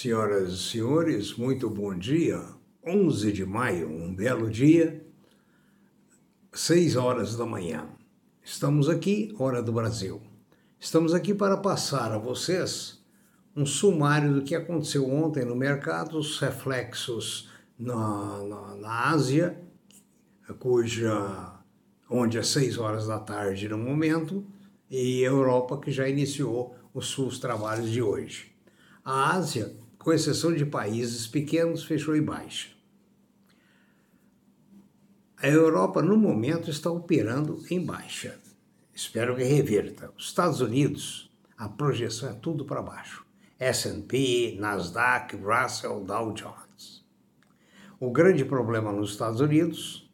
Senhoras e senhores, muito bom dia. 11 de maio, um belo dia, 6 horas da manhã. Estamos aqui, hora do Brasil. Estamos aqui para passar a vocês um sumário do que aconteceu ontem no mercado, os reflexos na, na, na Ásia, cuja onde é 6 horas da tarde no momento, e Europa que já iniciou os seus trabalhos de hoje. A Ásia, com exceção de países pequenos, fechou em baixa. A Europa, no momento, está operando em baixa. Espero que reverta. Os Estados Unidos, a projeção é tudo para baixo. S&P, Nasdaq, Russell, Dow Jones. O grande problema nos Estados Unidos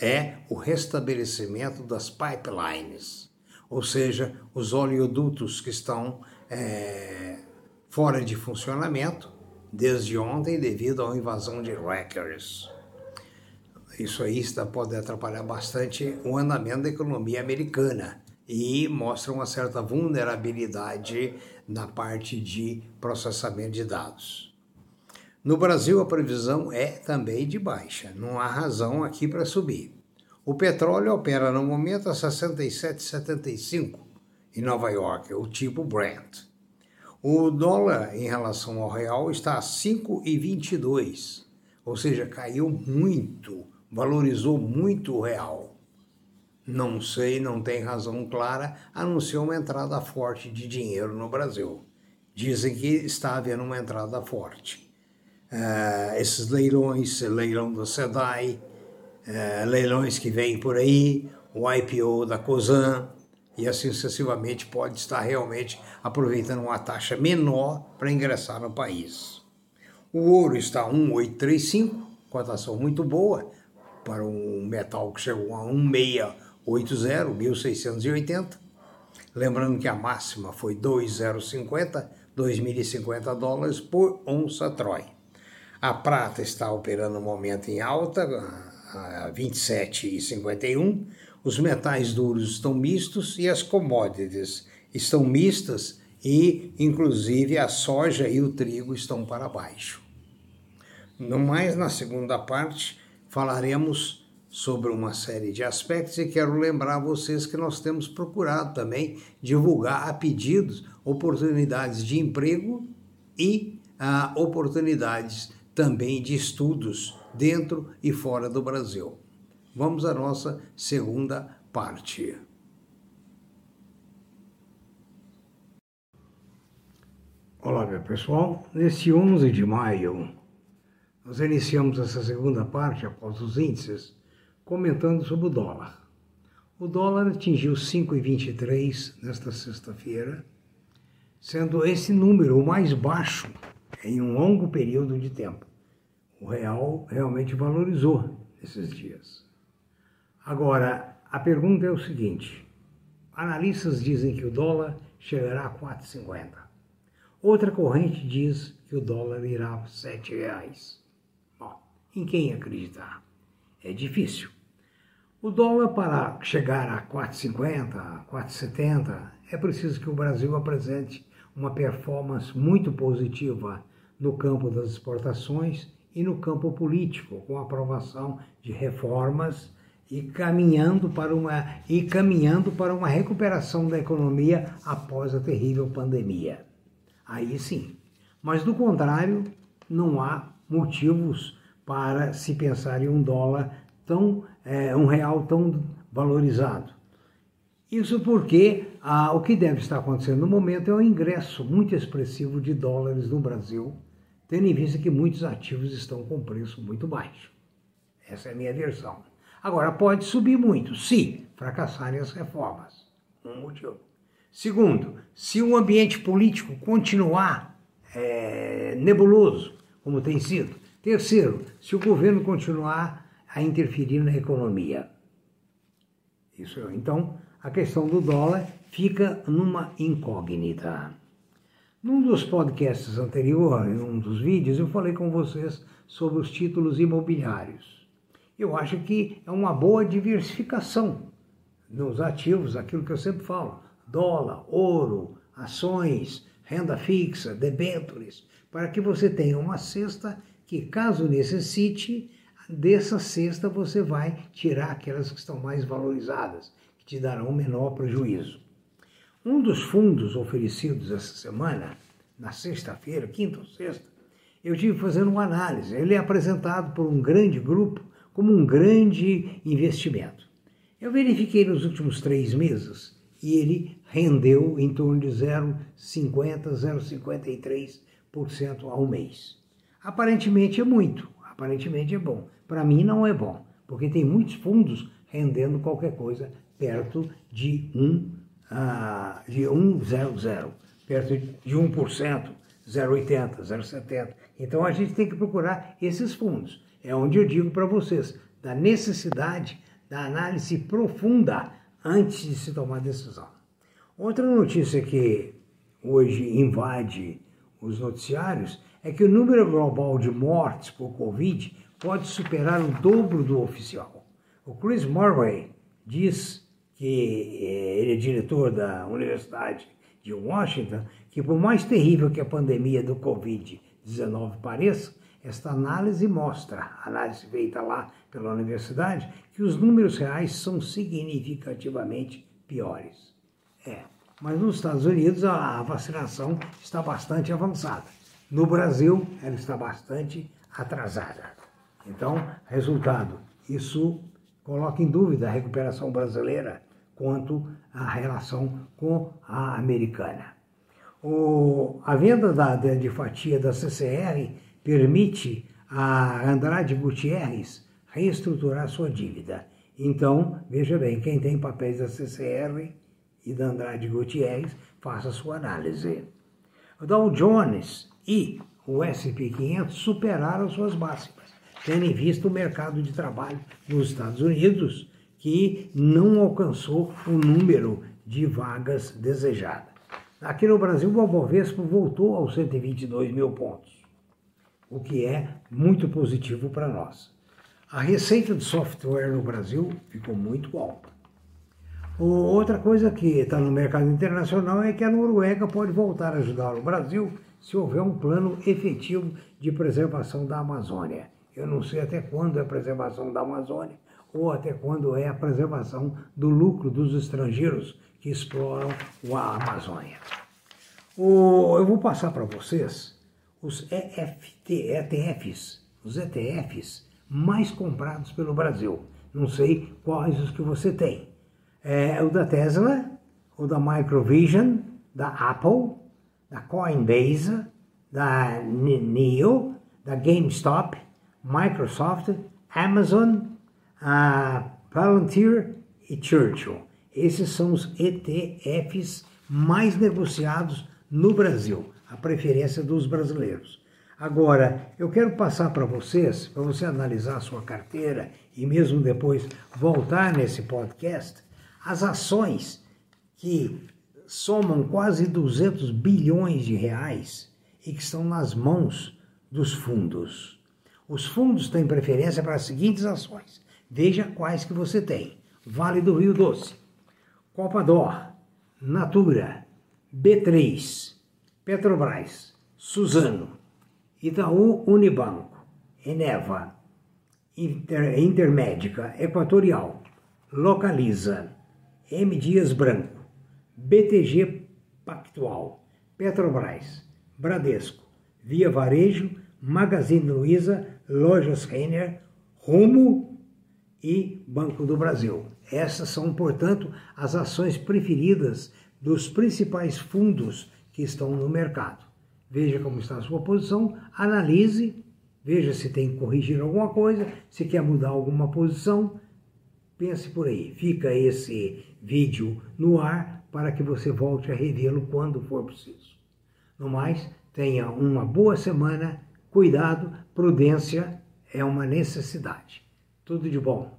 é o restabelecimento das pipelines, ou seja, os oleodutos que estão é, fora de funcionamento desde ontem devido à invasão de hackers. Isso aí está, pode atrapalhar bastante o andamento da economia americana e mostra uma certa vulnerabilidade na parte de processamento de dados. No Brasil, a previsão é também de baixa, não há razão aqui para subir. O petróleo opera no momento a 67,75 em Nova York, o tipo Brent. O dólar em relação ao real está a 5,22, ou seja, caiu muito, valorizou muito o real. Não sei, não tem razão clara, anunciou uma entrada forte de dinheiro no Brasil. Dizem que está havendo uma entrada forte. Uh, esses leilões, leilão do SEDAI, uh, leilões que vêm por aí, o IPO da COSAN, e assim sucessivamente pode estar realmente aproveitando uma taxa menor para ingressar no país. O ouro está a 1,835, cotação muito boa para um metal que chegou a 1,680, 1.680. Lembrando que a máxima foi 2,050, 2.050 dólares por onça Troy. A prata está operando no momento em alta, a 27,51 os metais duros estão mistos e as commodities estão mistas e, inclusive, a soja e o trigo estão para baixo. No mais, na segunda parte, falaremos sobre uma série de aspectos e quero lembrar vocês que nós temos procurado também divulgar a pedidos oportunidades de emprego e ah, oportunidades também de estudos dentro e fora do Brasil. Vamos à nossa segunda parte. Olá, meu pessoal. Nesse 11 de maio, nós iniciamos essa segunda parte, após os índices, comentando sobre o dólar. O dólar atingiu 5,23 nesta sexta-feira, sendo esse número o mais baixo em um longo período de tempo. O real realmente valorizou nesses dias. Agora, a pergunta é o seguinte: analistas dizem que o dólar chegará a 4,50. Outra corrente diz que o dólar irá a 7 reais. Bom, em quem acreditar? É difícil. O dólar para chegar a 4,50, 4,70, é preciso que o Brasil apresente uma performance muito positiva no campo das exportações e no campo político, com aprovação de reformas e caminhando para uma e caminhando para uma recuperação da economia após a terrível pandemia. Aí sim. Mas do contrário, não há motivos para se pensar em um dólar tão é, um real tão valorizado. Isso porque ah, o que deve estar acontecendo no momento é um ingresso muito expressivo de dólares no Brasil, tendo em vista que muitos ativos estão com preço muito baixo. Essa é a minha versão. Agora, pode subir muito se fracassarem as reformas. Um motivo. Segundo, se o ambiente político continuar é, nebuloso, como tem sido. Terceiro, se o governo continuar a interferir na economia. Isso, então, a questão do dólar fica numa incógnita. Num dos podcasts anteriores, em um dos vídeos, eu falei com vocês sobre os títulos imobiliários eu acho que é uma boa diversificação nos ativos, aquilo que eu sempre falo: dólar, ouro, ações, renda fixa, debêntures, para que você tenha uma cesta que, caso necessite, dessa cesta você vai tirar aquelas que estão mais valorizadas, que te darão menor prejuízo. Um dos fundos oferecidos essa semana, na sexta-feira, quinta ou sexta, eu tive fazendo uma análise. Ele é apresentado por um grande grupo como um grande investimento. Eu verifiquei nos últimos três meses e ele rendeu em torno de 0,50, 0,53% ao mês. Aparentemente é muito, aparentemente é bom. Para mim não é bom, porque tem muitos fundos rendendo qualquer coisa perto de 1, uh, de 1,00, perto de 1%, 0,80, 0,70. Então a gente tem que procurar esses fundos. É onde eu digo para vocês da necessidade da análise profunda antes de se tomar decisão. Outra notícia que hoje invade os noticiários é que o número global de mortes por Covid pode superar o dobro do oficial. O Chris Murray diz que eh, ele é diretor da Universidade de Washington, que por mais terrível que a pandemia do Covid-19 pareça, esta análise mostra, análise feita lá pela universidade, que os números reais são significativamente piores. É, mas nos Estados Unidos a vacinação está bastante avançada. No Brasil, ela está bastante atrasada. Então, resultado, isso coloca em dúvida a recuperação brasileira quanto à relação com a americana. O, a venda da, de fatia da CCR permite a Andrade Gutierrez reestruturar sua dívida. Então, veja bem, quem tem papéis da CCR e da Andrade Gutierrez, faça sua análise. O Dow Jones e o S&P 500 superaram suas máximas, tendo em vista o mercado de trabalho nos Estados Unidos, que não alcançou o número de vagas desejadas. Aqui no Brasil, o Bovespa voltou aos 122 mil pontos, o que é muito positivo para nós. A receita de software no Brasil ficou muito alta. Outra coisa que está no mercado internacional é que a Noruega pode voltar a ajudar o Brasil se houver um plano efetivo de preservação da Amazônia. Eu não sei até quando é a preservação da Amazônia ou até quando é a preservação do lucro dos estrangeiros que exploram a Amazônia. Eu vou passar para vocês os ETFs, os ETFs mais comprados pelo Brasil. Não sei quais os que você tem. É o da Tesla, o da Microvision, da Apple, da Coinbase, da NEO, da GameStop, Microsoft, Amazon, a Palantir e Churchill. Esses são os ETFs mais negociados no Brasil, a preferência dos brasileiros. Agora, eu quero passar para vocês, para você analisar a sua carteira e mesmo depois voltar nesse podcast, as ações que somam quase 200 bilhões de reais e que estão nas mãos dos fundos. Os fundos têm preferência para as seguintes ações. Veja quais que você tem. Vale do Rio Doce, Copador, Natura, B3, Petrobras, Suzano, Itaú Unibanco, Eneva, Inter, Intermédica, Equatorial, Localiza, M. Dias Branco, BTG Pactual, Petrobras, Bradesco, Via Varejo, Magazine Luiza, Lojas Renner, Rumo e Banco do Brasil. Essas são, portanto, as ações preferidas dos principais fundos que estão no mercado. Veja como está a sua posição, analise, veja se tem que corrigir alguma coisa, se quer mudar alguma posição, pense por aí. Fica esse vídeo no ar para que você volte a revê-lo quando for preciso. No mais, tenha uma boa semana, cuidado, prudência é uma necessidade. Tudo de bom.